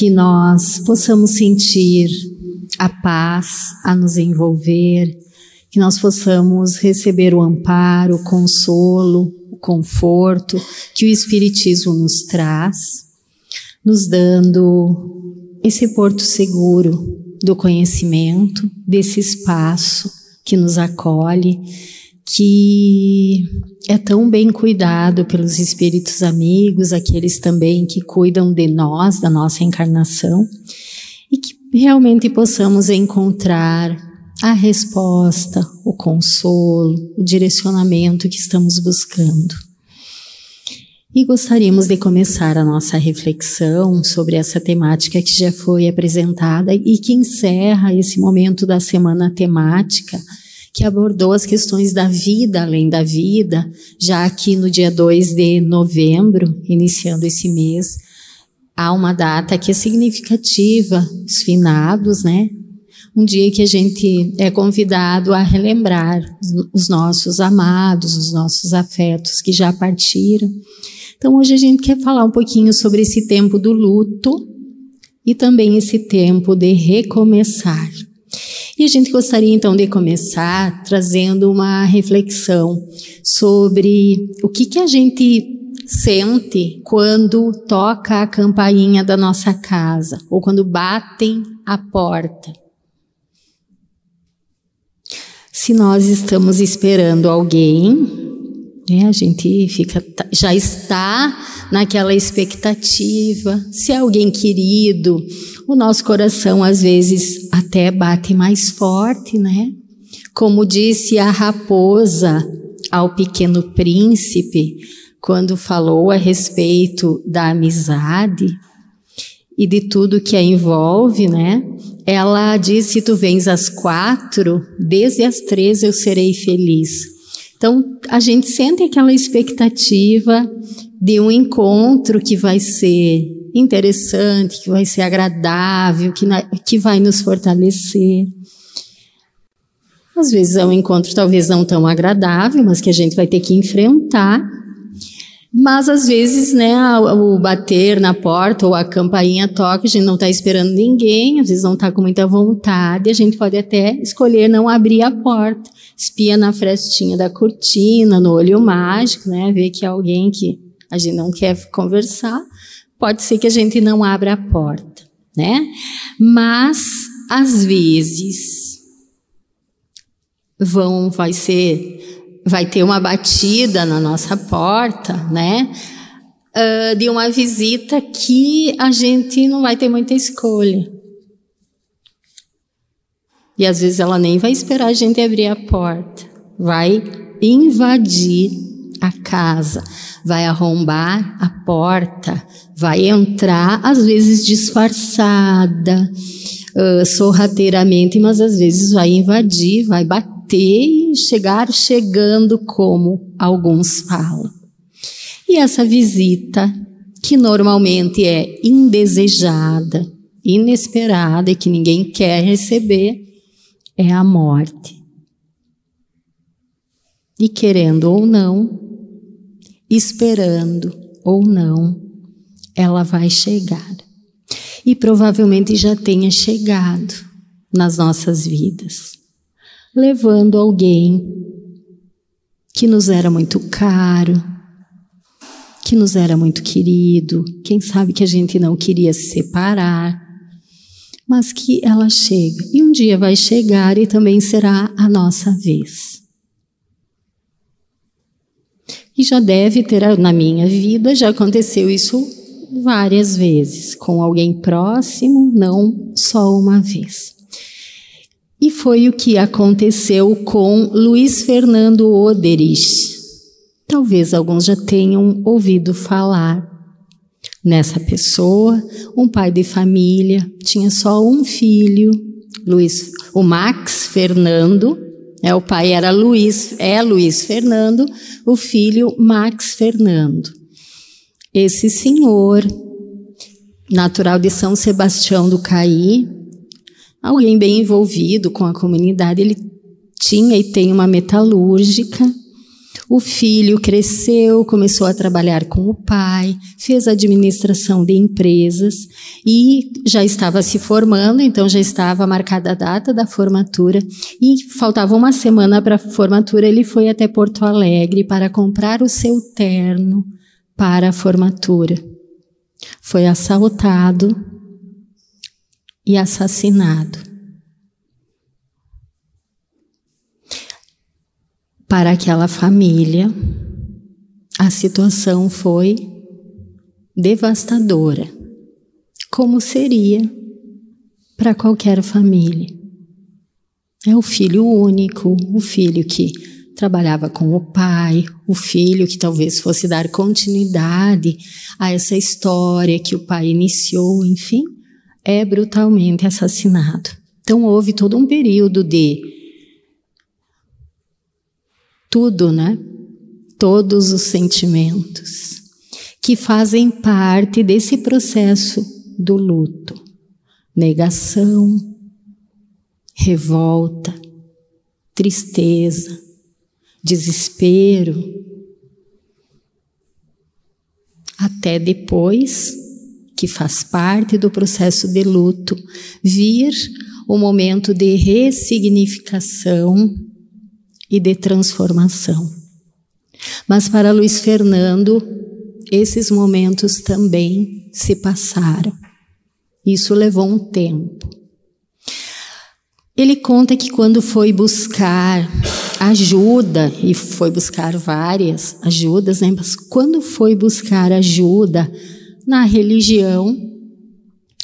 que nós possamos sentir a paz a nos envolver, que nós possamos receber o amparo, o consolo, o conforto que o Espiritismo nos traz, nos dando esse porto seguro do conhecimento, desse espaço que nos acolhe, que é tão bem cuidado pelos espíritos amigos, aqueles também que cuidam de nós, da nossa encarnação, e que realmente possamos encontrar a resposta, o consolo, o direcionamento que estamos buscando. E gostaríamos de começar a nossa reflexão sobre essa temática que já foi apresentada e que encerra esse momento da semana temática que abordou as questões da vida além da vida, já aqui no dia 2 de novembro, iniciando esse mês, há uma data que é significativa, os finados, né? um dia que a gente é convidado a relembrar os nossos amados, os nossos afetos que já partiram. Então hoje a gente quer falar um pouquinho sobre esse tempo do luto e também esse tempo de recomeçar. E a gente gostaria então de começar trazendo uma reflexão sobre o que, que a gente sente quando toca a campainha da nossa casa ou quando batem a porta. Se nós estamos esperando alguém, né, a gente fica, já está naquela expectativa. Se é alguém querido, o nosso coração às vezes até bate mais forte, né? Como disse a raposa ao pequeno príncipe, quando falou a respeito da amizade e de tudo que a envolve, né? ela disse: Se tu vens às quatro, desde as três eu serei feliz. Então, a gente sente aquela expectativa de um encontro que vai ser interessante, que vai ser agradável, que, na, que vai nos fortalecer. Às vezes é um encontro talvez não tão agradável, mas que a gente vai ter que enfrentar mas às vezes, né, o bater na porta ou a campainha toca, a gente não está esperando ninguém, às vezes não está com muita vontade, a gente pode até escolher não abrir a porta, espia na frestinha da cortina, no olho mágico, né, ver que é alguém que a gente não quer conversar, pode ser que a gente não abra a porta, né? Mas às vezes vão vai ser vai ter uma batida na nossa porta, né? Uh, de uma visita que a gente não vai ter muita escolha. E às vezes ela nem vai esperar a gente abrir a porta. Vai invadir a casa, vai arrombar a porta, vai entrar, às vezes disfarçada, uh, sorrateiramente, mas às vezes vai invadir, vai bater ter e chegar chegando, como alguns falam. E essa visita, que normalmente é indesejada, inesperada e que ninguém quer receber, é a morte. E querendo ou não, esperando ou não, ela vai chegar. E provavelmente já tenha chegado nas nossas vidas levando alguém que nos era muito caro, que nos era muito querido, quem sabe que a gente não queria se separar, mas que ela chega e um dia vai chegar e também será a nossa vez. E já deve ter na minha vida, já aconteceu isso várias vezes, com alguém próximo, não só uma vez. E foi o que aconteceu com Luiz Fernando Oderich. Talvez alguns já tenham ouvido falar nessa pessoa, um pai de família, tinha só um filho, Luiz, o Max Fernando, é o pai era Luiz, é Luiz Fernando, o filho Max Fernando. Esse senhor, natural de São Sebastião do Caí, alguém bem envolvido com a comunidade. Ele tinha e tem uma metalúrgica. O filho cresceu, começou a trabalhar com o pai, fez administração de empresas e já estava se formando, então já estava marcada a data da formatura e faltava uma semana para a formatura. Ele foi até Porto Alegre para comprar o seu terno para a formatura. Foi assaltado e assassinado. Para aquela família, a situação foi devastadora, como seria para qualquer família. É o filho único, o filho que trabalhava com o pai, o filho que talvez fosse dar continuidade a essa história que o pai iniciou, enfim, é brutalmente assassinado. Então houve todo um período de tudo, né? Todos os sentimentos que fazem parte desse processo do luto. Negação, revolta, tristeza, desespero. Até depois, que faz parte do processo de luto, vir o momento de ressignificação e de transformação. Mas para Luiz Fernando, esses momentos também se passaram. Isso levou um tempo. Ele conta que quando foi buscar ajuda, e foi buscar várias ajudas, né? mas quando foi buscar ajuda na religião,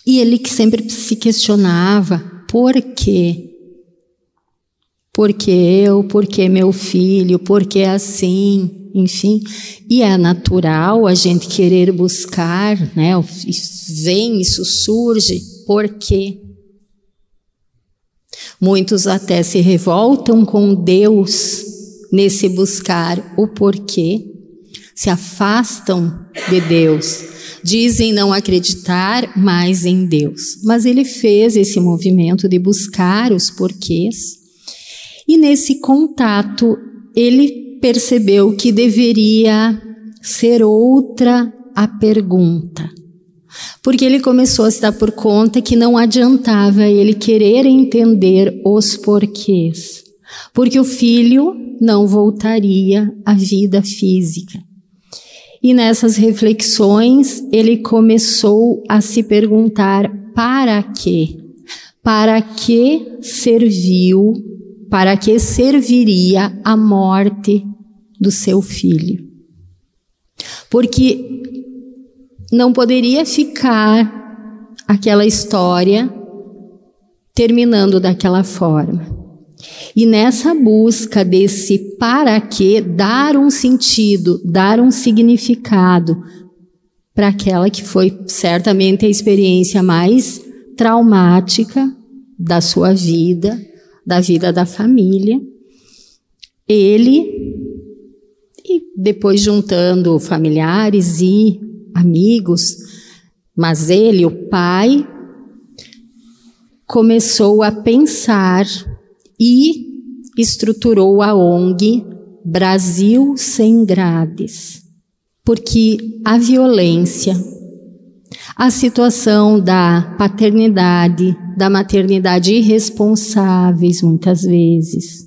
e ele que sempre se questionava por quê porque eu, porque meu filho, porque assim, enfim. E é natural a gente querer buscar, né? Vem, isso surge, por quê? Muitos até se revoltam com Deus nesse buscar o porquê, se afastam de Deus, dizem não acreditar mais em Deus. Mas ele fez esse movimento de buscar os porquês e nesse contato, ele percebeu que deveria ser outra a pergunta. Porque ele começou a se dar por conta que não adiantava ele querer entender os porquês. Porque o filho não voltaria à vida física. E nessas reflexões, ele começou a se perguntar para quê? Para que serviu para que serviria a morte do seu filho. Porque não poderia ficar aquela história terminando daquela forma. E nessa busca desse para que, dar um sentido, dar um significado para aquela que foi certamente a experiência mais traumática da sua vida, da vida da família. Ele, e depois juntando familiares e amigos, mas ele, o pai, começou a pensar e estruturou a ONG Brasil Sem Grades, porque a violência, a situação da paternidade, da maternidade irresponsáveis, muitas vezes.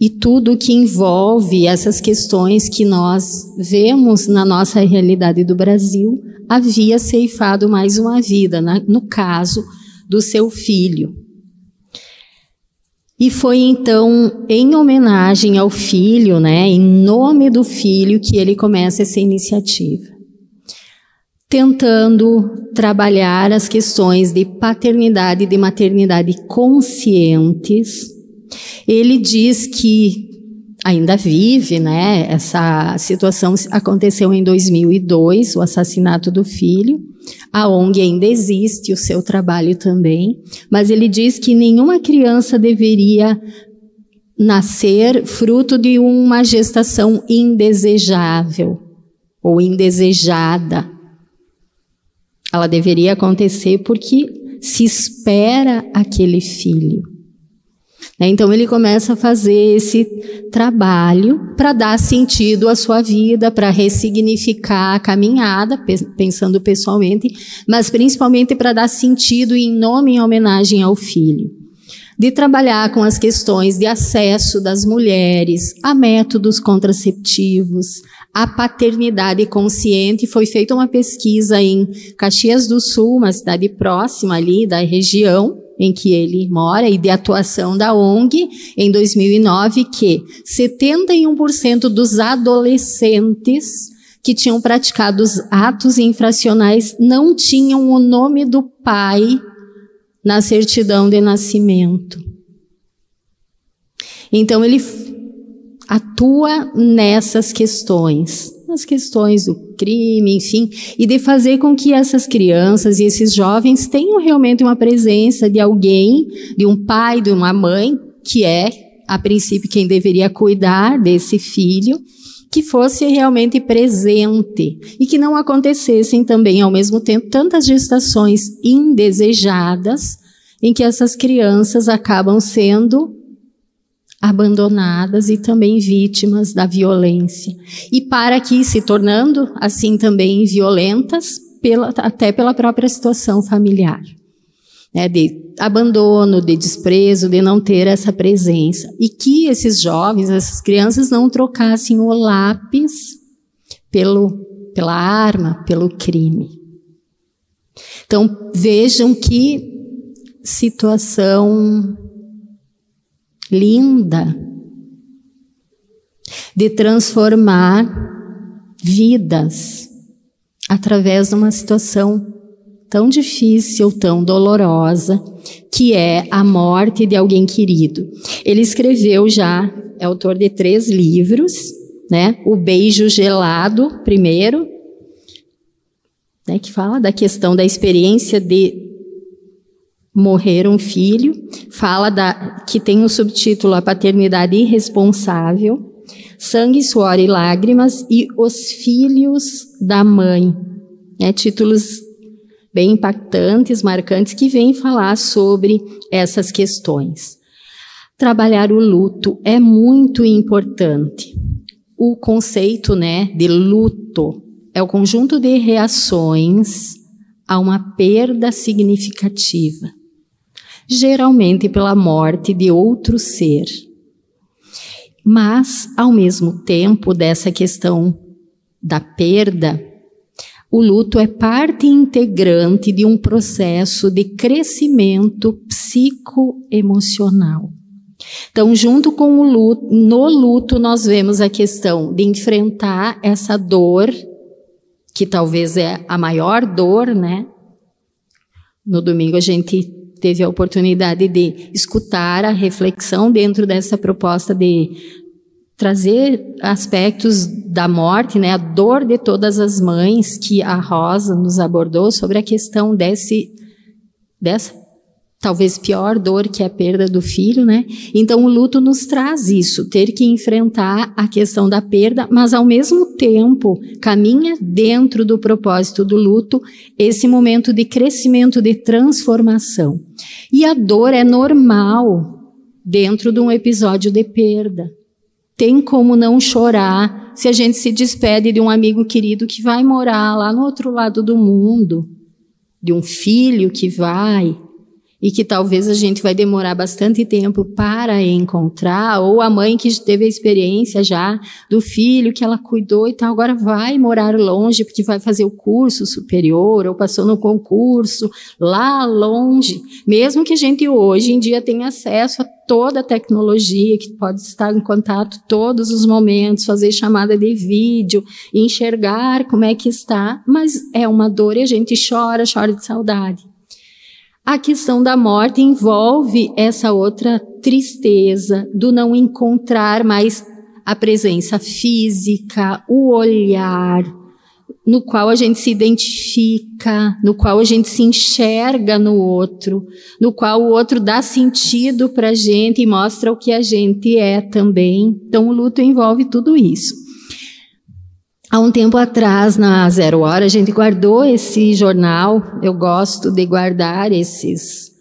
E tudo que envolve essas questões que nós vemos na nossa realidade do Brasil havia ceifado mais uma vida, no caso do seu filho. E foi então em homenagem ao filho, né, em nome do filho, que ele começa essa iniciativa tentando trabalhar as questões de paternidade e de maternidade conscientes. Ele diz que ainda vive, né? Essa situação aconteceu em 2002, o assassinato do filho. A ONG ainda existe, o seu trabalho também, mas ele diz que nenhuma criança deveria nascer fruto de uma gestação indesejável ou indesejada. Ela deveria acontecer porque se espera aquele filho. Né? Então ele começa a fazer esse trabalho para dar sentido à sua vida, para ressignificar a caminhada, pensando pessoalmente, mas principalmente para dar sentido em nome e homenagem ao filho. De trabalhar com as questões de acesso das mulheres a métodos contraceptivos, a paternidade consciente. Foi feita uma pesquisa em Caxias do Sul, uma cidade próxima ali da região, em que ele mora e de atuação da ONG em 2009 que 71% dos adolescentes que tinham praticado atos infracionais não tinham o nome do pai na certidão de nascimento. Então ele atua nessas questões nas questões do crime, enfim, e de fazer com que essas crianças e esses jovens tenham realmente uma presença de alguém, de um pai, de uma mãe, que é, a princípio, quem deveria cuidar desse filho, que fosse realmente presente e que não acontecessem também, ao mesmo tempo, tantas gestações indesejadas em que essas crianças acabam sendo abandonadas e também vítimas da violência. E para que se tornando assim também violentas, pela, até pela própria situação familiar. Né, de abandono, de desprezo, de não ter essa presença. E que esses jovens, essas crianças não trocassem o lápis pelo, pela arma, pelo crime. Então vejam que situação linda de transformar vidas através de uma situação tão difícil, tão dolorosa, que é a morte de alguém querido. Ele escreveu já, é autor de três livros, né? O Beijo Gelado, primeiro, né, que fala da questão da experiência de morrer um filho, fala da, que tem um subtítulo A Paternidade Irresponsável, Sangue, Suor e Lágrimas e Os Filhos da Mãe. É, títulos bem impactantes, marcantes, que vêm falar sobre essas questões. Trabalhar o luto é muito importante. O conceito né, de luto é o conjunto de reações a uma perda significativa geralmente pela morte de outro ser. Mas, ao mesmo tempo dessa questão da perda, o luto é parte integrante de um processo de crescimento psicoemocional. Então, junto com o luto, no luto nós vemos a questão de enfrentar essa dor, que talvez é a maior dor, né? No domingo a gente teve a oportunidade de escutar a reflexão dentro dessa proposta de trazer aspectos da morte, né, a dor de todas as mães que a Rosa nos abordou sobre a questão desse dessa talvez pior dor que é a perda do filho, né? Então o luto nos traz isso, ter que enfrentar a questão da perda, mas ao mesmo tempo caminha dentro do propósito do luto esse momento de crescimento, de transformação. E a dor é normal dentro de um episódio de perda. Tem como não chorar se a gente se despede de um amigo querido que vai morar lá no outro lado do mundo, de um filho que vai, e que talvez a gente vai demorar bastante tempo para encontrar, ou a mãe que teve a experiência já do filho que ela cuidou e tal, agora vai morar longe porque vai fazer o curso superior ou passou no concurso lá longe, mesmo que a gente hoje em dia tenha acesso a toda a tecnologia que pode estar em contato todos os momentos, fazer chamada de vídeo, enxergar como é que está, mas é uma dor e a gente chora, chora de saudade. A questão da morte envolve essa outra tristeza do não encontrar mais a presença física, o olhar, no qual a gente se identifica, no qual a gente se enxerga no outro, no qual o outro dá sentido para a gente e mostra o que a gente é também. Então, o luto envolve tudo isso. Há um tempo atrás, na Zero Hora, a gente guardou esse jornal. Eu gosto de guardar esses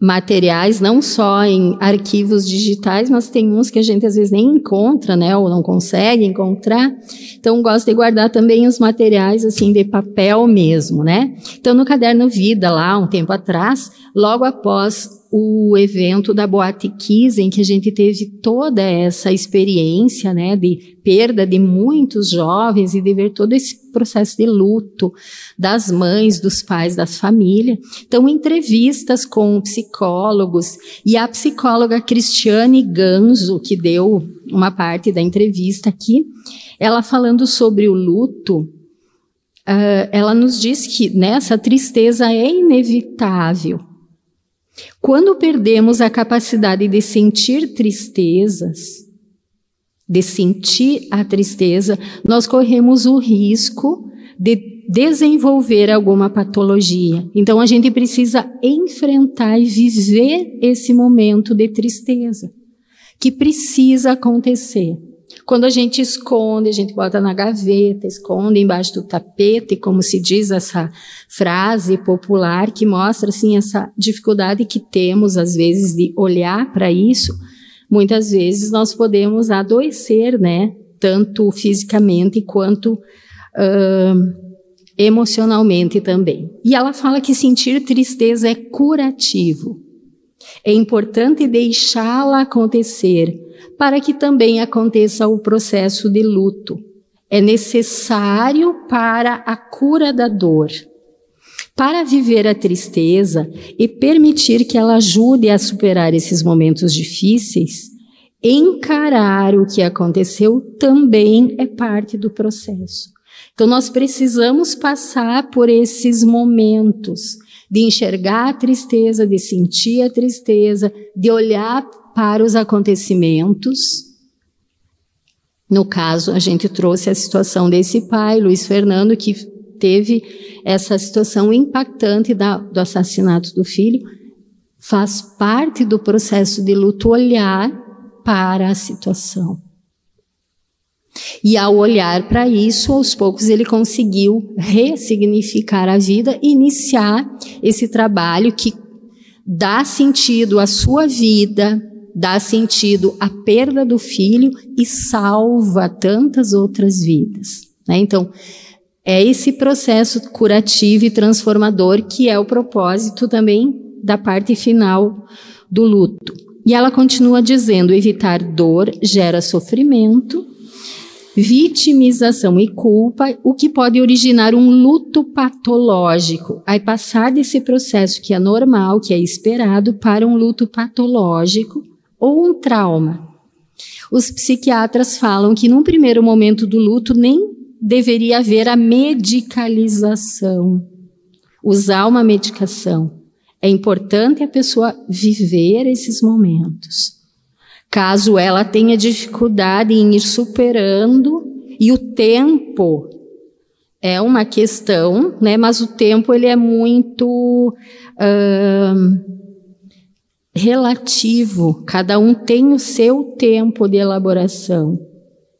materiais, não só em arquivos digitais, mas tem uns que a gente às vezes nem encontra, né, ou não consegue encontrar. Então, gosto de guardar também os materiais, assim, de papel mesmo, né. Então, no Caderno Vida, lá, um tempo atrás, logo após o evento da Boate Kiss, em que a gente teve toda essa experiência, né, de perda de muitos jovens e de ver todo esse processo de luto das mães, dos pais, das famílias. Então, entrevistas com psicólogos e a psicóloga Cristiane Ganzo, que deu uma parte da entrevista aqui, ela falando sobre o luto, uh, ela nos diz que nessa né, tristeza é inevitável, quando perdemos a capacidade de sentir tristezas, de sentir a tristeza, nós corremos o risco de desenvolver alguma patologia. Então a gente precisa enfrentar e viver esse momento de tristeza que precisa acontecer. Quando a gente esconde, a gente bota na gaveta, esconde embaixo do tapete, como se diz essa frase popular que mostra assim essa dificuldade que temos às vezes de olhar para isso. Muitas vezes nós podemos adoecer, né? Tanto fisicamente quanto uh, emocionalmente também. E ela fala que sentir tristeza é curativo. É importante deixá-la acontecer para que também aconteça o processo de luto. É necessário para a cura da dor. Para viver a tristeza e permitir que ela ajude a superar esses momentos difíceis, encarar o que aconteceu também é parte do processo. Então, nós precisamos passar por esses momentos de enxergar a tristeza, de sentir a tristeza, de olhar para os acontecimentos. No caso, a gente trouxe a situação desse pai, Luiz Fernando, que teve essa situação impactante da, do assassinato do filho. Faz parte do processo de luto olhar para a situação. E ao olhar para isso, aos poucos ele conseguiu ressignificar a vida iniciar esse trabalho que dá sentido à sua vida, dá sentido à perda do filho e salva tantas outras vidas. Né? Então, é esse processo curativo e transformador que é o propósito também da parte final do luto. E ela continua dizendo: evitar dor gera sofrimento, vitimização e culpa, o que pode originar um luto patológico. Aí passar desse processo que é normal, que é esperado, para um luto patológico, ou um trauma. Os psiquiatras falam que num primeiro momento do luto nem deveria haver a medicalização, usar uma medicação. É importante a pessoa viver esses momentos. Caso ela tenha dificuldade em ir superando, e o tempo é uma questão, né? Mas o tempo ele é muito relativo, cada um tem o seu tempo de elaboração,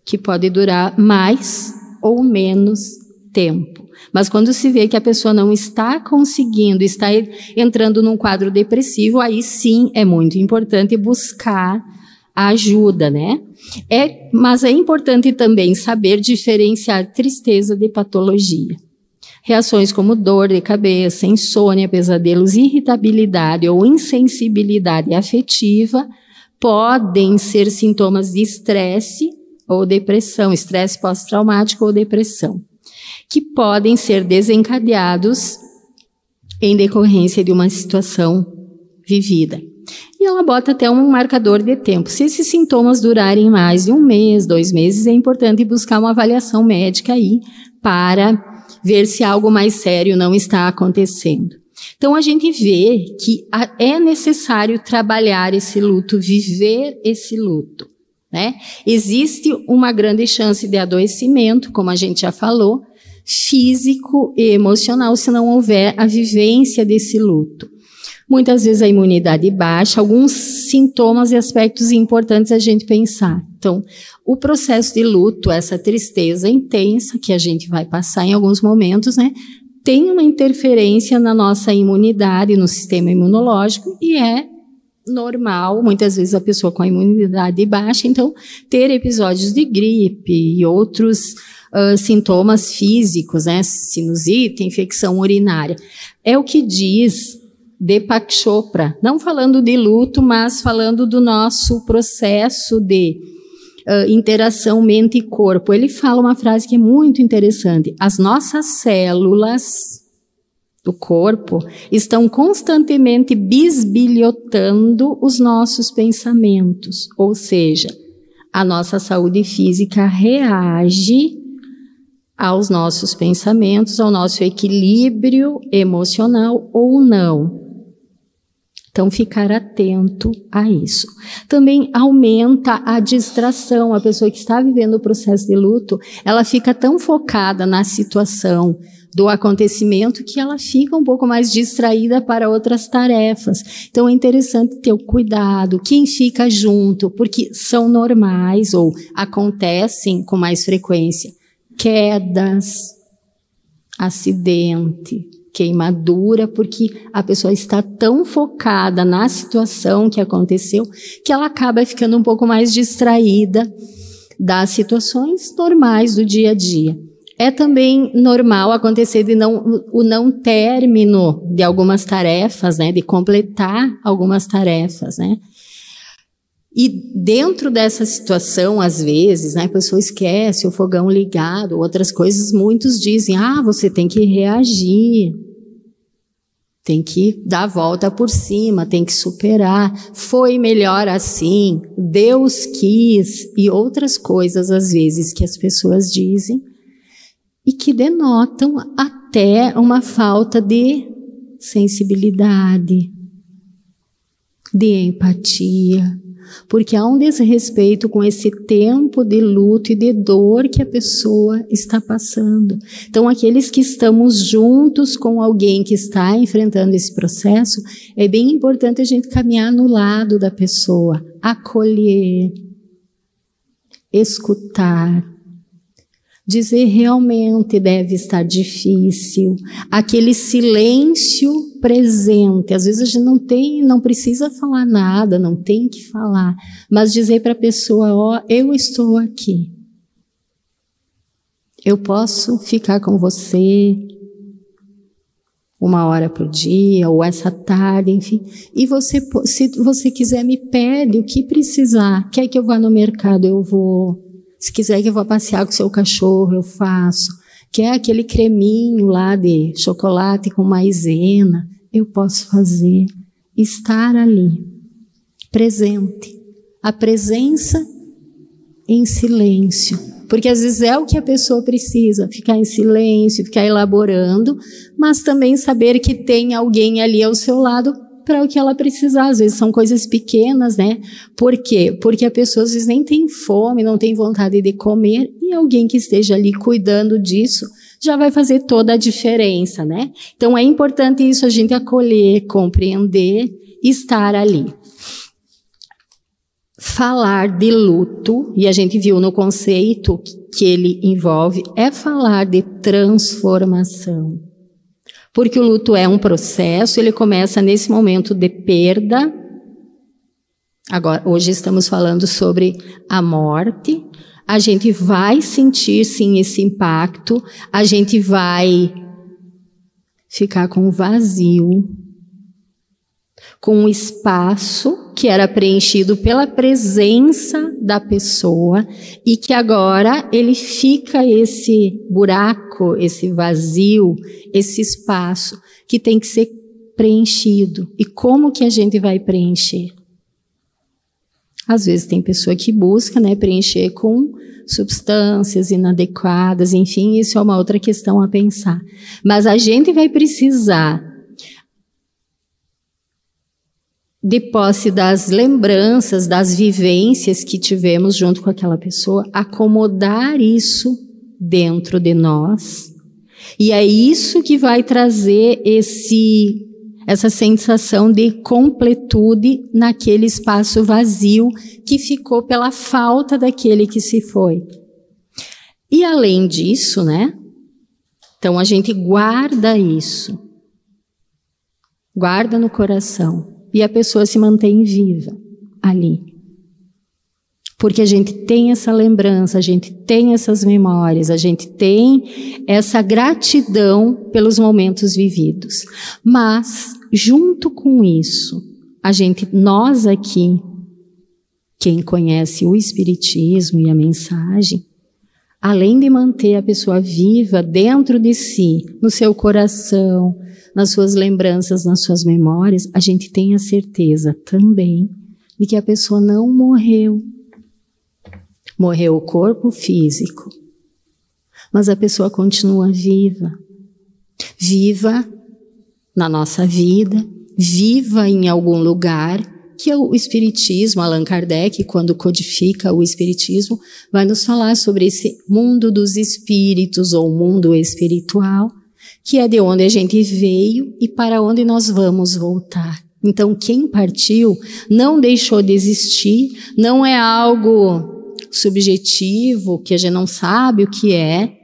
que pode durar mais ou menos tempo. Mas quando se vê que a pessoa não está conseguindo, está entrando num quadro depressivo, aí sim é muito importante buscar ajuda, né? É, mas é importante também saber diferenciar tristeza de patologia. Reações como dor de cabeça, insônia, pesadelos, irritabilidade ou insensibilidade afetiva podem ser sintomas de estresse ou depressão, estresse pós-traumático ou depressão, que podem ser desencadeados em decorrência de uma situação vivida. E ela bota até um marcador de tempo. Se esses sintomas durarem mais de um mês, dois meses, é importante buscar uma avaliação médica aí para ver se algo mais sério não está acontecendo. Então a gente vê que é necessário trabalhar esse luto, viver esse luto. Né? Existe uma grande chance de adoecimento, como a gente já falou, físico e emocional, se não houver a vivência desse luto. Muitas vezes a imunidade baixa, alguns sintomas e aspectos importantes a gente pensar. Então, o processo de luto, essa tristeza intensa que a gente vai passar em alguns momentos, né, tem uma interferência na nossa imunidade, no sistema imunológico, e é normal, muitas vezes a pessoa com a imunidade baixa, então ter episódios de gripe e outros uh, sintomas físicos, né, sinusite, infecção urinária. É o que diz Deepak Chopra, não falando de luto, mas falando do nosso processo de uh, interação mente e corpo. Ele fala uma frase que é muito interessante. As nossas células do corpo estão constantemente bisbilhotando os nossos pensamentos, ou seja, a nossa saúde física reage aos nossos pensamentos, ao nosso equilíbrio emocional ou não. Então, ficar atento a isso. Também aumenta a distração. A pessoa que está vivendo o processo de luto, ela fica tão focada na situação, do acontecimento que ela fica um pouco mais distraída para outras tarefas. Então é interessante ter o cuidado, quem fica junto, porque são normais ou acontecem com mais frequência. Quedas, acidente, queimadura, porque a pessoa está tão focada na situação que aconteceu que ela acaba ficando um pouco mais distraída das situações normais do dia a dia. É também normal acontecer de não, o não término de algumas tarefas, né, de completar algumas tarefas, né. E dentro dessa situação, às vezes, né, a pessoa esquece o fogão ligado, outras coisas, muitos dizem, ah, você tem que reagir, tem que dar a volta por cima, tem que superar, foi melhor assim, Deus quis, e outras coisas, às vezes, que as pessoas dizem, e que denotam até uma falta de sensibilidade, de empatia, porque há um desrespeito com esse tempo de luto e de dor que a pessoa está passando. Então, aqueles que estamos juntos com alguém que está enfrentando esse processo, é bem importante a gente caminhar no lado da pessoa, acolher, escutar, dizer realmente deve estar difícil, aquele silêncio presente. Às vezes a gente não tem, não precisa falar nada, não tem que falar, mas dizer para a pessoa, ó, oh, eu estou aqui. Eu posso ficar com você uma hora por dia ou essa tarde, enfim. E você, se você quiser, me pede o que precisar. Quer que eu vá no mercado, eu vou. Se quiser que eu vá passear com o seu cachorro, eu faço. Quer aquele creminho lá de chocolate com maisena, eu posso fazer. Estar ali, presente. A presença em silêncio. Porque às vezes é o que a pessoa precisa, ficar em silêncio, ficar elaborando, mas também saber que tem alguém ali ao seu lado para o que ela precisar. Às vezes são coisas pequenas, né? Por quê? Porque a pessoa às vezes nem tem fome, não tem vontade de comer e alguém que esteja ali cuidando disso já vai fazer toda a diferença, né? Então é importante isso a gente acolher, compreender, estar ali. Falar de luto, e a gente viu no conceito que ele envolve, é falar de transformação. Porque o luto é um processo, ele começa nesse momento de perda. Agora, hoje estamos falando sobre a morte. A gente vai sentir sim esse impacto, a gente vai ficar com vazio, com um espaço que era preenchido pela presença da pessoa e que agora ele fica esse buraco, esse vazio, esse espaço que tem que ser preenchido. E como que a gente vai preencher? Às vezes tem pessoa que busca, né, preencher com substâncias inadequadas, enfim, isso é uma outra questão a pensar. Mas a gente vai precisar de posse das lembranças, das vivências que tivemos junto com aquela pessoa, acomodar isso dentro de nós. E é isso que vai trazer esse essa sensação de completude naquele espaço vazio que ficou pela falta daquele que se foi. E além disso, né? Então a gente guarda isso, guarda no coração e a pessoa se mantém viva ali. Porque a gente tem essa lembrança, a gente tem essas memórias, a gente tem essa gratidão pelos momentos vividos. Mas, junto com isso, a gente, nós aqui, quem conhece o Espiritismo e a mensagem, além de manter a pessoa viva dentro de si, no seu coração, nas suas lembranças, nas suas memórias, a gente tem a certeza também de que a pessoa não morreu Morreu o corpo físico, mas a pessoa continua viva. Viva na nossa vida, viva em algum lugar, que é o Espiritismo, Allan Kardec, quando codifica o Espiritismo, vai nos falar sobre esse mundo dos espíritos ou mundo espiritual, que é de onde a gente veio e para onde nós vamos voltar. Então, quem partiu não deixou de existir, não é algo subjetivo, que a gente não sabe o que é,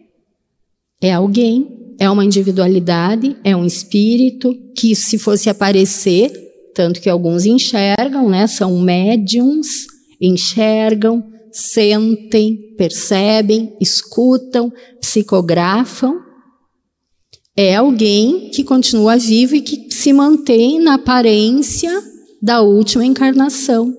é alguém, é uma individualidade, é um espírito que, se fosse aparecer, tanto que alguns enxergam, né? São médiums, enxergam, sentem, percebem, escutam, psicografam. É alguém que continua vivo e que se mantém na aparência da última encarnação.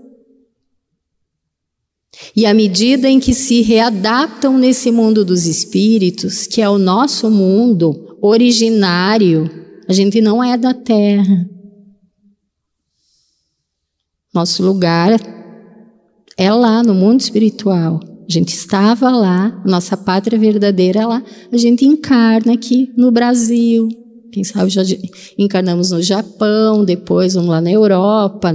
E à medida em que se readaptam nesse mundo dos espíritos, que é o nosso mundo originário, a gente não é da Terra. Nosso lugar é lá no mundo espiritual. A gente estava lá, nossa pátria verdadeira é lá. A gente encarna aqui no Brasil, quem sabe já encarnamos no Japão, depois vamos lá na Europa,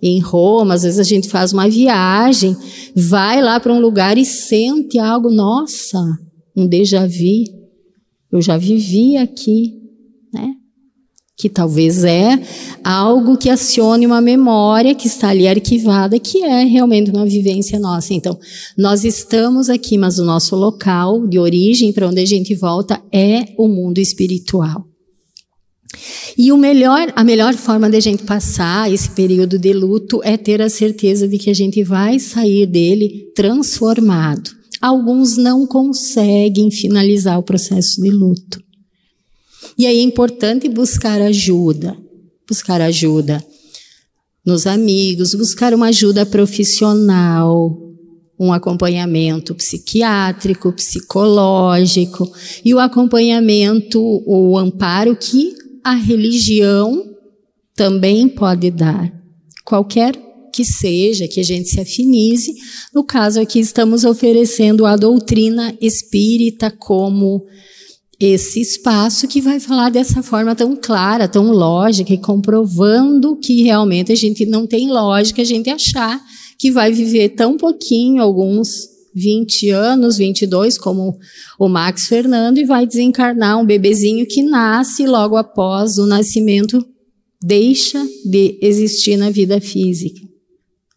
em Roma. Às vezes a gente faz uma viagem, vai lá para um lugar e sente algo, nossa, um déjà vu. Eu já vivi aqui? Que talvez é algo que acione uma memória que está ali arquivada, que é realmente uma vivência nossa. Então, nós estamos aqui, mas o nosso local de origem, para onde a gente volta, é o mundo espiritual. E o melhor, a melhor forma de a gente passar esse período de luto é ter a certeza de que a gente vai sair dele transformado. Alguns não conseguem finalizar o processo de luto. E aí é importante buscar ajuda, buscar ajuda nos amigos, buscar uma ajuda profissional, um acompanhamento psiquiátrico, psicológico e o acompanhamento, o amparo que a religião também pode dar. Qualquer que seja, que a gente se afinize. No caso aqui, estamos oferecendo a doutrina espírita como esse espaço que vai falar dessa forma tão clara, tão lógica e comprovando que realmente a gente não tem lógica a gente achar que vai viver tão pouquinho, alguns 20 anos, 22, como o Max Fernando, e vai desencarnar um bebezinho que nasce logo após o nascimento, deixa de existir na vida física.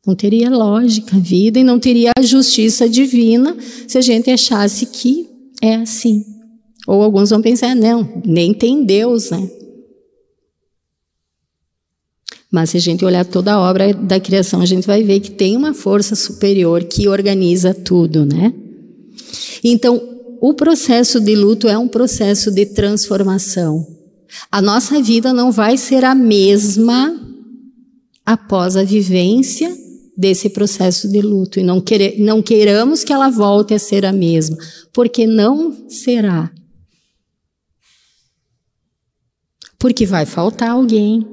Não teria lógica a vida e não teria a justiça divina se a gente achasse que é assim. Ou alguns vão pensar, não, nem tem Deus, né? Mas se a gente olhar toda a obra da criação, a gente vai ver que tem uma força superior que organiza tudo, né? Então, o processo de luto é um processo de transformação. A nossa vida não vai ser a mesma após a vivência desse processo de luto. E não, queira, não queiramos que ela volte a ser a mesma, porque não será. Porque vai faltar alguém,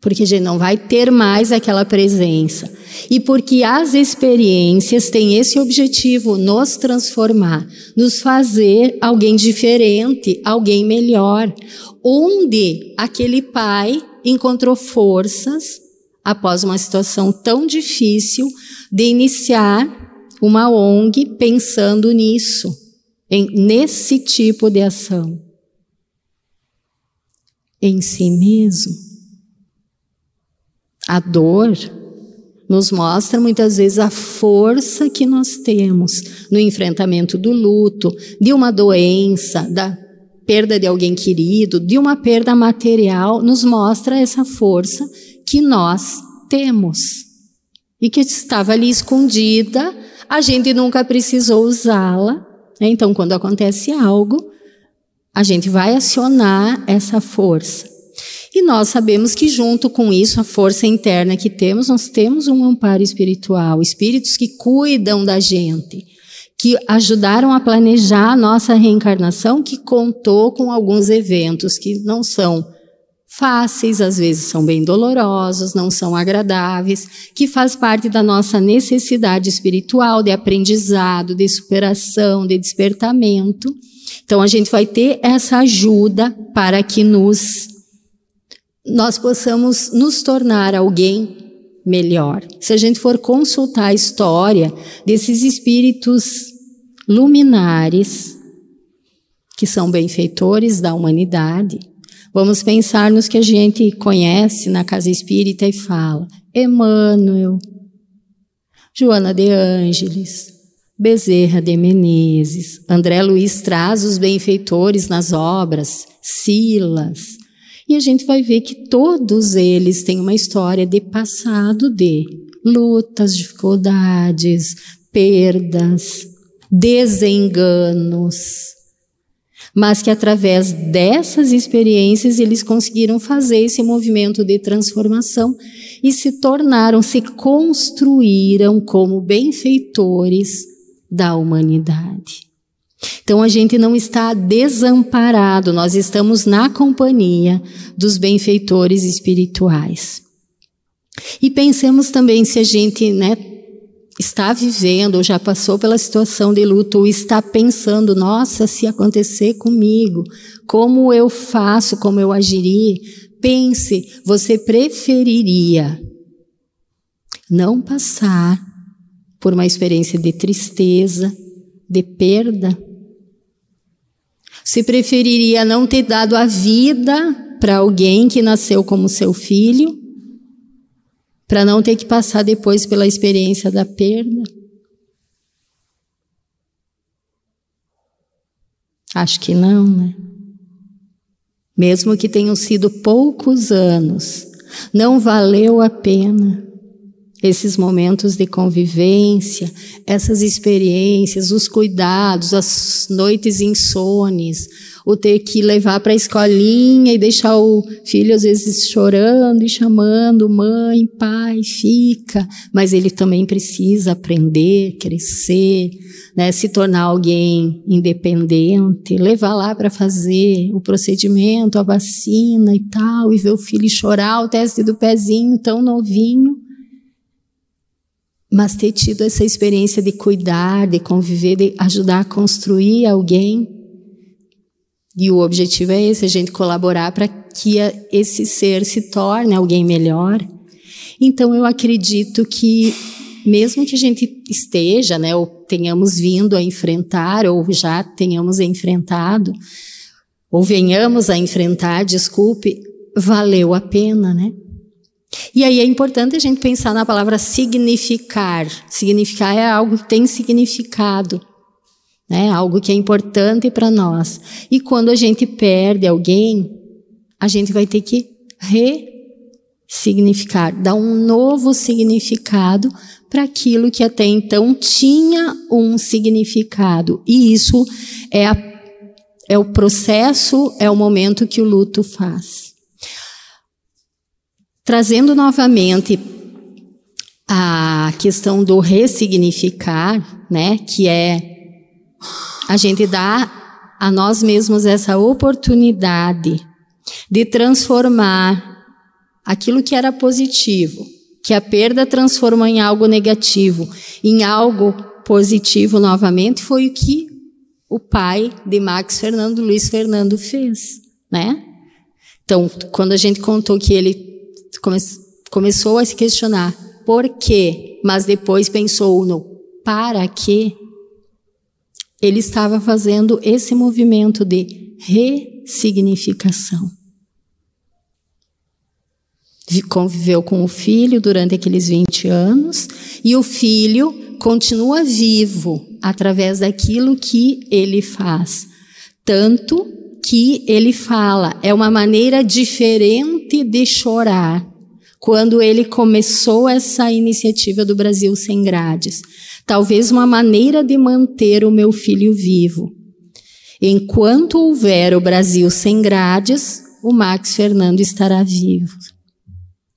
porque a gente não vai ter mais aquela presença. E porque as experiências têm esse objetivo, nos transformar, nos fazer alguém diferente, alguém melhor. Onde aquele pai encontrou forças, após uma situação tão difícil, de iniciar uma ONG pensando nisso, em, nesse tipo de ação. Em si mesmo. A dor nos mostra muitas vezes a força que nós temos no enfrentamento do luto, de uma doença, da perda de alguém querido, de uma perda material, nos mostra essa força que nós temos e que estava ali escondida, a gente nunca precisou usá-la. Né? Então, quando acontece algo, a gente vai acionar essa força. E nós sabemos que, junto com isso, a força interna que temos, nós temos um amparo espiritual, espíritos que cuidam da gente que ajudaram a planejar a nossa reencarnação, que contou com alguns eventos que não são fáceis, às vezes são bem dolorosos, não são agradáveis, que faz parte da nossa necessidade espiritual de aprendizado, de superação, de despertamento. Então a gente vai ter essa ajuda para que nos nós possamos nos tornar alguém melhor. Se a gente for consultar a história desses espíritos luminares, que são benfeitores da humanidade, vamos pensar nos que a gente conhece na casa espírita e fala: Emmanuel, Joana de Ângeles, Bezerra de Menezes, André Luiz traz os benfeitores nas obras, Silas, e a gente vai ver que todos eles têm uma história de passado de lutas, dificuldades, perdas, desenganos, mas que através dessas experiências eles conseguiram fazer esse movimento de transformação e se tornaram, se construíram como benfeitores da humanidade. Então a gente não está desamparado, nós estamos na companhia dos benfeitores espirituais. E pensemos também se a gente, né, está vivendo ou já passou pela situação de luto ou está pensando, nossa, se acontecer comigo, como eu faço, como eu agiria? Pense, você preferiria não passar por uma experiência de tristeza, de perda, se preferiria não ter dado a vida para alguém que nasceu como seu filho, para não ter que passar depois pela experiência da perda? Acho que não, né? Mesmo que tenham sido poucos anos, não valeu a pena esses momentos de convivência, essas experiências, os cuidados, as noites insones, o ter que levar para a escolinha e deixar o filho às vezes chorando e chamando mãe, pai, fica, mas ele também precisa aprender, crescer, né, se tornar alguém independente, levar lá para fazer o procedimento, a vacina e tal, e ver o filho chorar, o teste do pezinho tão novinho mas ter tido essa experiência de cuidar, de conviver, de ajudar a construir alguém. E o objetivo é esse, a gente colaborar para que esse ser se torne alguém melhor. Então eu acredito que mesmo que a gente esteja, né, ou tenhamos vindo a enfrentar, ou já tenhamos enfrentado, ou venhamos a enfrentar, desculpe, valeu a pena, né? E aí é importante a gente pensar na palavra significar. Significar é algo que tem significado, né? Algo que é importante para nós. E quando a gente perde alguém, a gente vai ter que ressignificar, dar um novo significado para aquilo que até então tinha um significado. E isso é, a, é o processo, é o momento que o luto faz trazendo novamente a questão do ressignificar, né, que é a gente dar a nós mesmos essa oportunidade de transformar aquilo que era positivo, que a perda transformou em algo negativo, em algo positivo novamente, foi o que o pai de Max Fernando, Luiz Fernando, fez, né? Então, quando a gente contou que ele come, começou a se questionar por quê, mas depois pensou no para quê, ele estava fazendo esse movimento de ressignificação. Conviveu com o filho durante aqueles 20 anos e o filho continua vivo através daquilo que ele faz. Tanto que ele fala, é uma maneira diferente de chorar. Quando ele começou essa iniciativa do Brasil Sem Grades, talvez uma maneira de manter o meu filho vivo. Enquanto houver o Brasil sem grades, o Max Fernando estará vivo.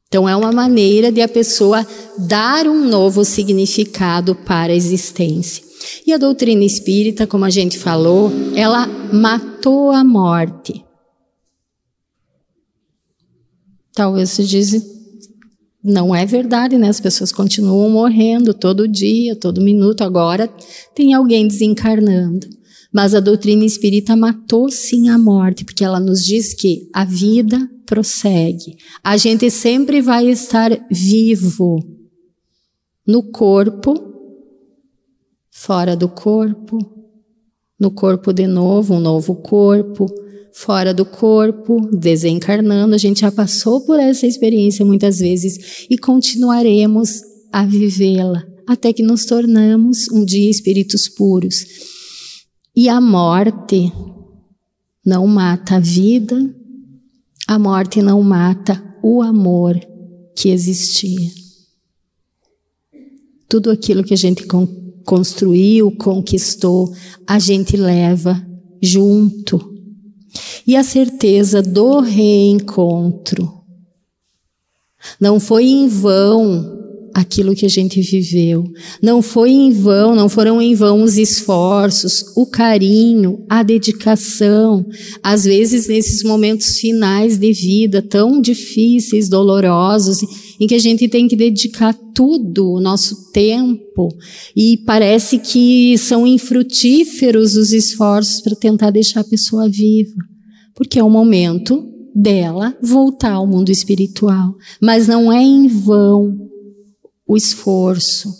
Então, é uma maneira de a pessoa dar um novo significado para a existência. E a doutrina espírita, como a gente falou, ela matou a morte. Talvez se diz, não é verdade, né? As pessoas continuam morrendo todo dia, todo minuto. Agora tem alguém desencarnando. Mas a doutrina espírita matou sim a morte, porque ela nos diz que a vida prossegue. A gente sempre vai estar vivo no corpo fora do corpo, no corpo de novo, um novo corpo, fora do corpo, desencarnando. A gente já passou por essa experiência muitas vezes e continuaremos a vivê-la até que nos tornamos um dia espíritos puros. E a morte não mata a vida, a morte não mata o amor que existia. Tudo aquilo que a gente construiu, conquistou, a gente leva junto. E a certeza do reencontro. Não foi em vão aquilo que a gente viveu. Não foi em vão, não foram em vão os esforços, o carinho, a dedicação. Às vezes, nesses momentos finais de vida, tão difíceis, dolorosos, em que a gente tem que dedicar tudo, o nosso tempo, e parece que são infrutíferos os esforços para tentar deixar a pessoa viva. Porque é o momento dela voltar ao mundo espiritual. Mas não é em vão o esforço,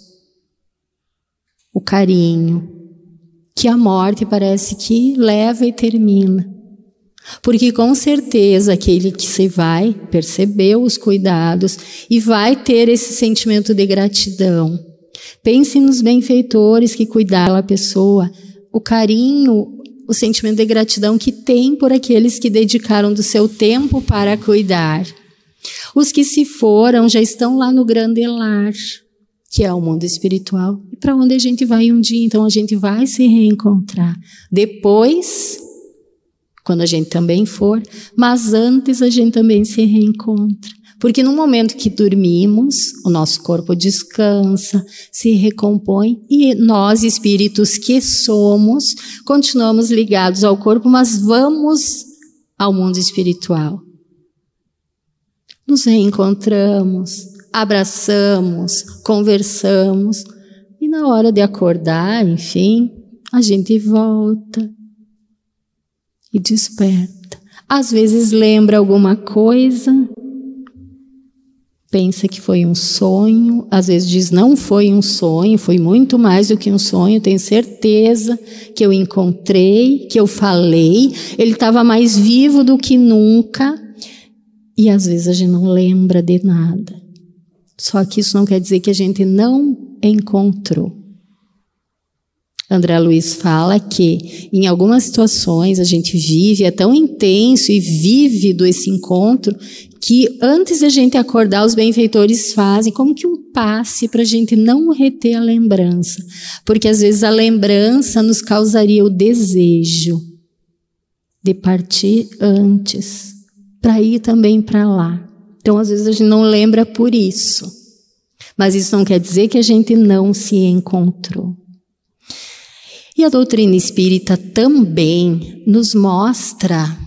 o carinho, que a morte parece que leva e termina. Porque com certeza aquele que se vai percebeu os cuidados e vai ter esse sentimento de gratidão. Pense nos benfeitores que cuidaram a pessoa, o carinho, o sentimento de gratidão que tem por aqueles que dedicaram do seu tempo para cuidar. Os que se foram já estão lá no grande lar, que é o mundo espiritual, e para onde a gente vai um dia, então a gente vai se reencontrar. Depois, quando a gente também for, mas antes a gente também se reencontra. Porque no momento que dormimos, o nosso corpo descansa, se recompõe e nós, espíritos que somos, continuamos ligados ao corpo, mas vamos ao mundo espiritual nos reencontramos, abraçamos, conversamos e na hora de acordar, enfim, a gente volta e desperta. Às vezes lembra alguma coisa, pensa que foi um sonho, às vezes diz não foi um sonho, foi muito mais do que um sonho, tenho certeza que eu encontrei, que eu falei, ele estava mais vivo do que nunca e às vezes a gente não lembra de nada. Só que isso não quer dizer que a gente não encontrou. André Luiz fala que em algumas situações a gente vive, é tão intenso e vívido esse encontro, que antes da gente acordar, os benfeitores fazem como que um passe para a gente não reter a lembrança. Porque às vezes a lembrança nos causaria o desejo de partir antes para ir também para lá. Então, às vezes, a gente não lembra por isso. Mas isso não quer dizer que a gente não se encontrou. E a doutrina espírita também nos mostra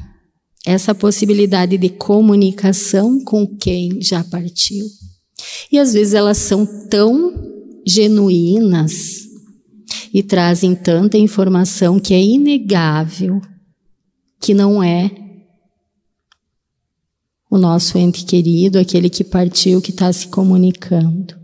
essa possibilidade de comunicação com quem já partiu. E às vezes elas são tão genuínas e trazem tanta informação que é inegável que não é o nosso ente querido, aquele que partiu, que está se comunicando.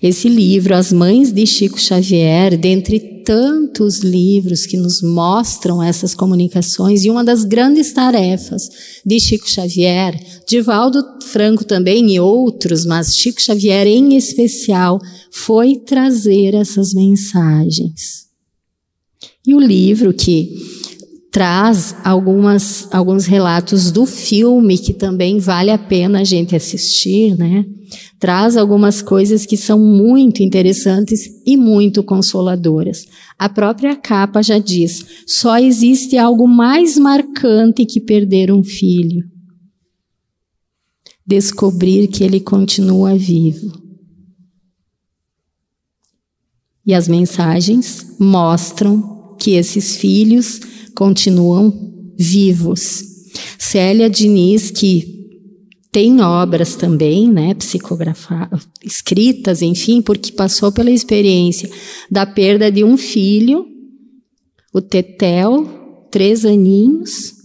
Esse livro, As Mães de Chico Xavier, dentre tantos livros que nos mostram essas comunicações, e uma das grandes tarefas de Chico Xavier, de Valdo Franco também e outros, mas Chico Xavier em especial, foi trazer essas mensagens. E o livro que traz algumas, alguns relatos do filme que também vale a pena a gente assistir, né? Traz algumas coisas que são muito interessantes e muito consoladoras. A própria capa já diz: só existe algo mais marcante que perder um filho. Descobrir que ele continua vivo. E as mensagens mostram que esses filhos continuam vivos. Célia Diniz, que tem obras também, né, psicografadas, escritas, enfim, porque passou pela experiência da perda de um filho, o Tetel, três aninhos.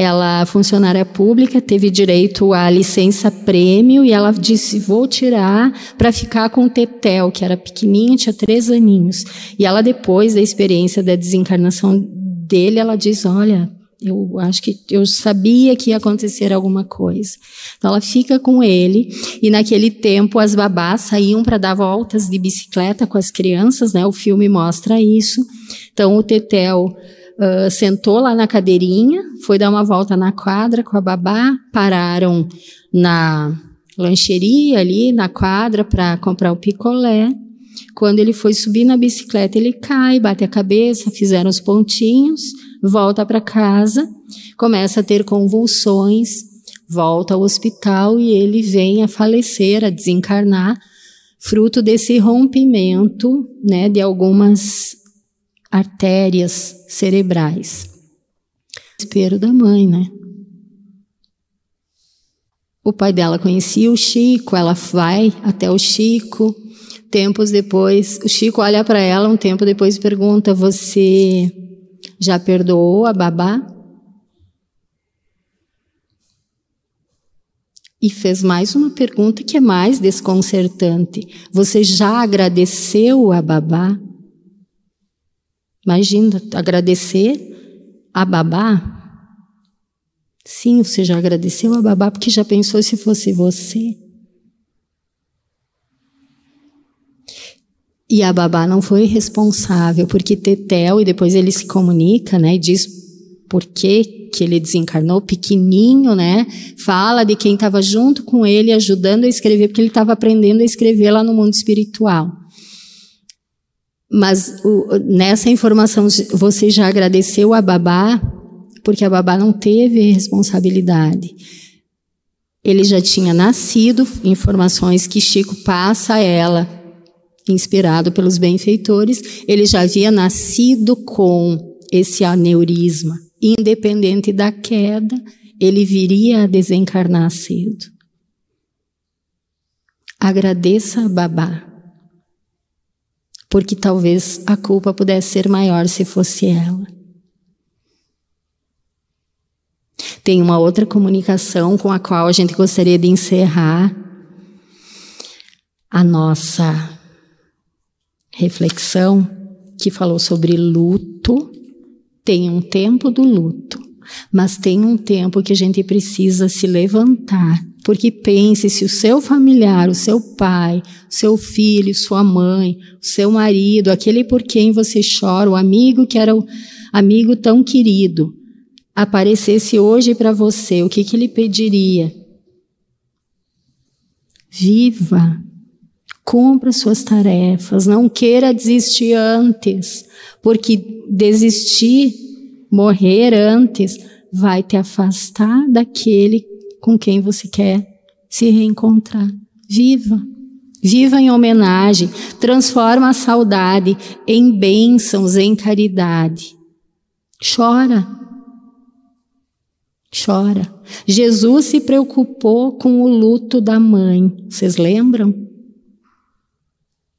Ela, funcionária pública, teve direito à licença prêmio e ela disse: Vou tirar para ficar com o Tetel, que era pequenininho, tinha três aninhos. E ela, depois da experiência da desencarnação dele, ela diz: Olha, eu acho que eu sabia que ia acontecer alguma coisa. Então ela fica com ele e naquele tempo as babás saíam para dar voltas de bicicleta com as crianças, né? O filme mostra isso. Então o Tetel uh, sentou lá na cadeirinha, foi dar uma volta na quadra com a babá, pararam na lancheria ali na quadra para comprar o picolé. Quando ele foi subir na bicicleta, ele cai, bate a cabeça, fizeram os pontinhos volta para casa, começa a ter convulsões, volta ao hospital e ele vem a falecer, a desencarnar, fruto desse rompimento, né, de algumas artérias cerebrais. Espero da mãe, né? O pai dela conhecia o Chico, ela vai até o Chico. Tempos depois, o Chico olha para ela um tempo depois e pergunta: Você já perdoou a babá? E fez mais uma pergunta que é mais desconcertante. Você já agradeceu a babá? Imagina, agradecer a babá? Sim, você já agradeceu a babá porque já pensou se fosse você? E a babá não foi responsável, porque Tetel, e depois ele se comunica, né, e diz por que, que ele desencarnou, pequenininho, né, fala de quem estava junto com ele, ajudando a escrever, porque ele estava aprendendo a escrever lá no mundo espiritual. Mas o, nessa informação, você já agradeceu a babá, porque a babá não teve responsabilidade. Ele já tinha nascido, informações que Chico passa a ela, inspirado pelos benfeitores, ele já havia nascido com esse aneurisma. Independente da queda, ele viria a desencarnar cedo. Agradeça a babá, porque talvez a culpa pudesse ser maior se fosse ela. Tem uma outra comunicação com a qual a gente gostaria de encerrar a nossa reflexão que falou sobre luto. Tem um tempo do luto, mas tem um tempo que a gente precisa se levantar. Porque pense se o seu familiar, o seu pai, seu filho, sua mãe, seu marido, aquele por quem você chora, o amigo que era o amigo tão querido, aparecesse hoje para você, o que, que ele pediria? Viva Cumpra suas tarefas, não queira desistir antes, porque desistir, morrer antes, vai te afastar daquele com quem você quer se reencontrar. Viva! Viva em homenagem, transforma a saudade em bênçãos, em caridade. Chora. Chora. Jesus se preocupou com o luto da mãe. Vocês lembram?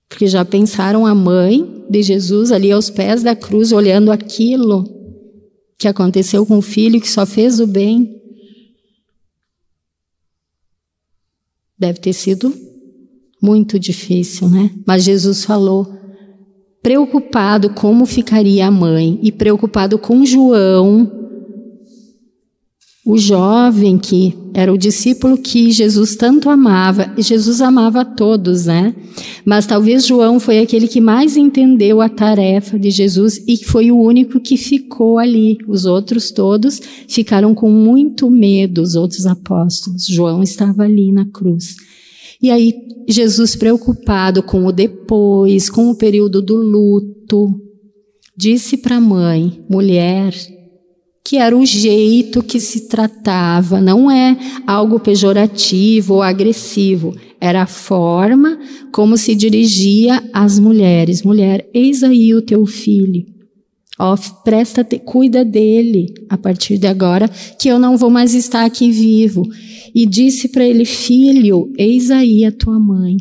Porque já pensaram a mãe de Jesus ali aos pés da cruz, olhando aquilo que aconteceu com o filho que só fez o bem. Deve ter sido muito difícil, né? Mas Jesus falou, preocupado como ficaria a mãe e preocupado com João, o jovem que era o discípulo que Jesus tanto amava, e Jesus amava todos, né? Mas talvez João foi aquele que mais entendeu a tarefa de Jesus e foi o único que ficou ali. Os outros todos ficaram com muito medo, os outros apóstolos. João estava ali na cruz. E aí, Jesus, preocupado com o depois, com o período do luto, disse para a mãe: mulher, que era o jeito que se tratava, não é algo pejorativo ou agressivo, era a forma como se dirigia às mulheres. Mulher, eis aí o teu filho. Ó, presta, cuida dele a partir de agora, que eu não vou mais estar aqui vivo. E disse para ele, filho, eis aí a tua mãe.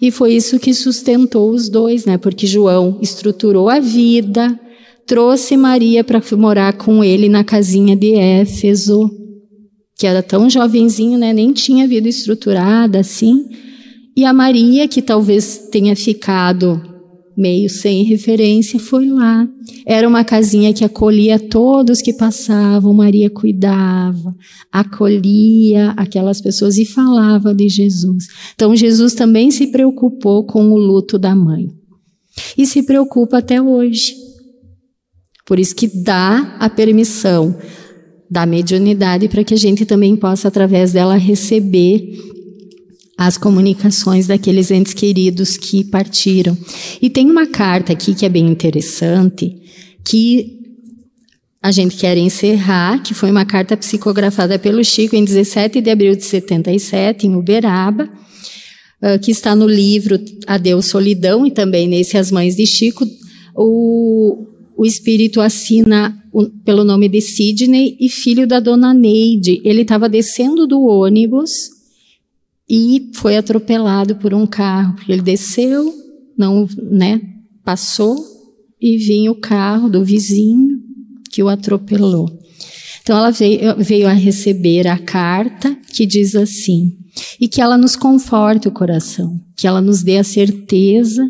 E foi isso que sustentou os dois, né? Porque João estruturou a vida, trouxe Maria para morar com ele na casinha de Éfeso, que era tão jovenzinho, né? Nem tinha vida estruturada assim. E a Maria, que talvez tenha ficado meio sem referência, foi lá. Era uma casinha que acolhia todos que passavam, Maria cuidava, acolhia aquelas pessoas e falava de Jesus. Então Jesus também se preocupou com o luto da mãe. E se preocupa até hoje. Por isso que dá a permissão da mediunidade para que a gente também possa, através dela, receber as comunicações daqueles entes queridos que partiram. E tem uma carta aqui que é bem interessante, que a gente quer encerrar, que foi uma carta psicografada pelo Chico em 17 de abril de 77, em Uberaba, ah, que está no livro Adeus Solidão e também nesse As Mães de Chico. O, o espírito assina pelo nome de Sidney e filho da dona Neide. Ele estava descendo do ônibus e foi atropelado por um carro, ele desceu, não, né, passou e vinha o carro do vizinho que o atropelou. Então ela veio, veio a receber a carta que diz assim: e que ela nos conforte o coração, que ela nos dê a certeza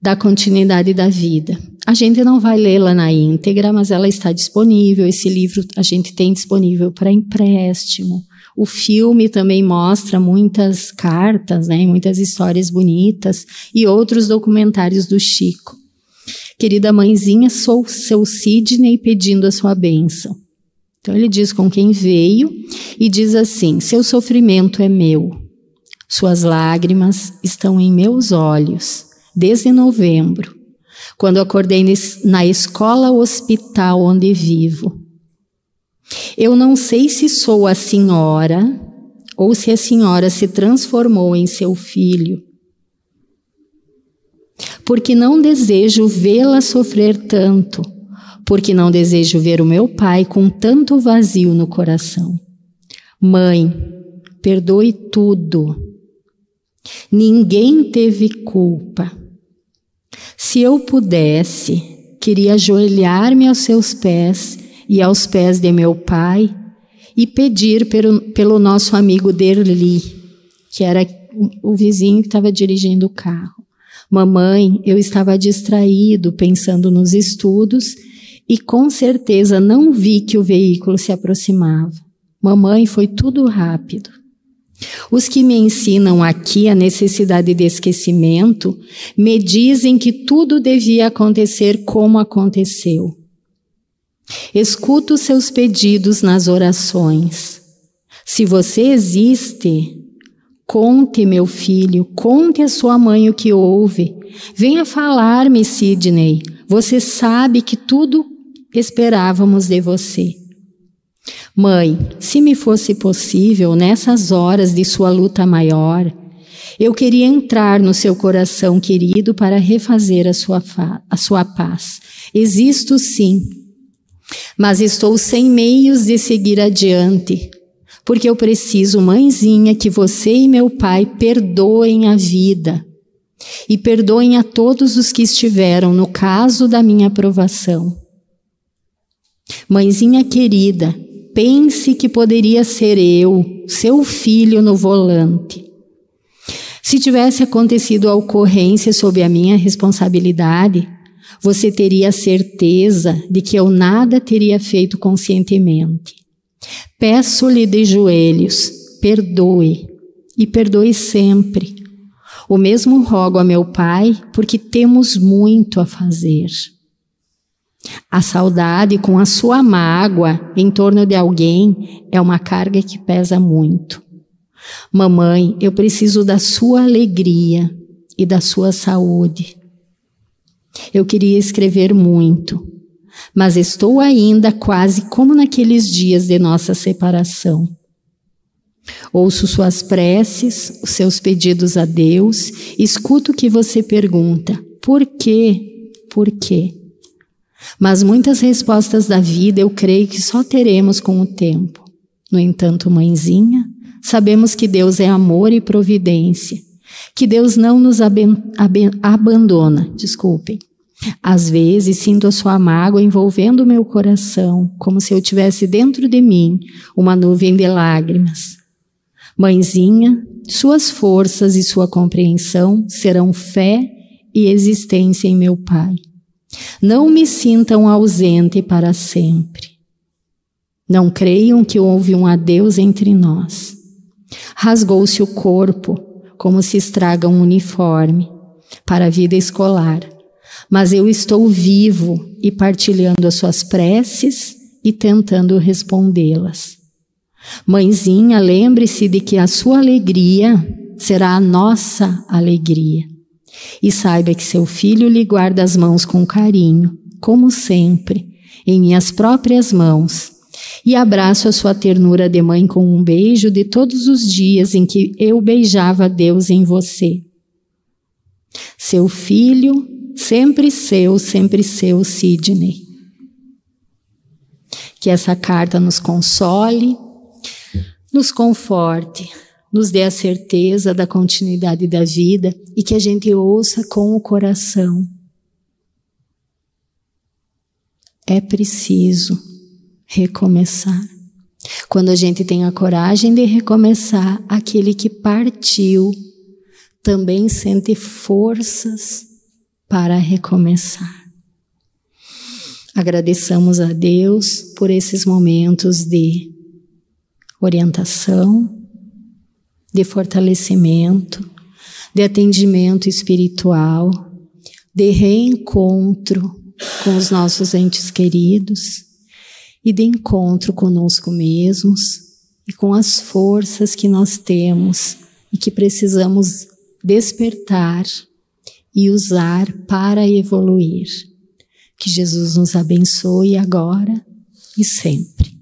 da continuidade da vida. A gente não vai lê-la na íntegra, mas ela está disponível. Esse livro a gente tem disponível para empréstimo. O filme também mostra muitas cartas, né, muitas histórias bonitas e outros documentários do Chico. Querida mãezinha, sou seu Sidney pedindo a sua bênção. Então ele diz com quem veio e diz assim: Seu sofrimento é meu, suas lágrimas estão em meus olhos desde novembro, quando acordei na escola hospital onde vivo. Eu não sei se sou a senhora ou se a senhora se transformou em seu filho, porque não desejo vê-la sofrer tanto, porque não desejo ver o meu pai com tanto vazio no coração. Mãe, perdoe tudo. Ninguém teve culpa. Se eu pudesse, queria ajoelhar-me aos seus pés e aos pés de meu pai e pedir pelo, pelo nosso amigo Derli, que era o vizinho que estava dirigindo o carro. Mamãe, eu estava distraído pensando nos estudos e com certeza não vi que o veículo se aproximava. Mamãe, foi tudo rápido. Os que me ensinam aqui a necessidade de esquecimento me dizem que tudo devia acontecer como aconteceu. Escuto seus pedidos nas orações. Se você existe, conte, meu filho, conte a sua mãe o que houve. Venha falar-me, Sidney. Você sabe que tudo esperávamos de você. Mãe, se me fosse possível, nessas horas de sua luta maior, eu queria entrar no seu coração querido para refazer a sua, a sua paz. Existo sim, mas estou sem meios de seguir adiante, porque eu preciso, mãezinha, que você e meu pai perdoem a vida e perdoem a todos os que estiveram no caso da minha aprovação. Mãezinha querida, pense que poderia ser eu, seu filho, no volante. Se tivesse acontecido a ocorrência sob a minha responsabilidade, você teria certeza de que eu nada teria feito conscientemente. Peço-lhe de joelhos, perdoe, e perdoe sempre. O mesmo rogo a meu Pai, porque temos muito a fazer. A saudade com a sua mágoa em torno de alguém é uma carga que pesa muito. Mamãe, eu preciso da sua alegria e da sua saúde. Eu queria escrever muito, mas estou ainda quase como naqueles dias de nossa separação. Ouço suas preces, os seus pedidos a Deus, escuto o que você pergunta: por quê? Por quê? Mas muitas respostas da vida eu creio que só teremos com o tempo. No entanto, mãezinha, sabemos que Deus é amor e providência, que Deus não nos abandona, desculpem. Às vezes sinto a sua mágoa envolvendo meu coração, como se eu tivesse dentro de mim uma nuvem de lágrimas. Mãezinha, suas forças e sua compreensão serão fé e existência em meu Pai. Não me sintam ausente para sempre. Não creiam que houve um adeus entre nós. Rasgou-se o corpo, como se estraga um uniforme, para a vida escolar. Mas eu estou vivo e partilhando as suas preces e tentando respondê-las. Mãezinha, lembre-se de que a sua alegria será a nossa alegria. E saiba que seu filho lhe guarda as mãos com carinho, como sempre, em minhas próprias mãos. E abraço a sua ternura de mãe com um beijo de todos os dias em que eu beijava Deus em você. Seu filho, sempre seu, sempre seu, Sidney. Que essa carta nos console, nos conforte nos dê a certeza da continuidade da vida e que a gente ouça com o coração. É preciso recomeçar. Quando a gente tem a coragem de recomeçar, aquele que partiu também sente forças para recomeçar. Agradeçamos a Deus por esses momentos de orientação, de fortalecimento, de atendimento espiritual, de reencontro com os nossos entes queridos e de encontro conosco mesmos e com as forças que nós temos e que precisamos despertar e usar para evoluir. Que Jesus nos abençoe agora e sempre.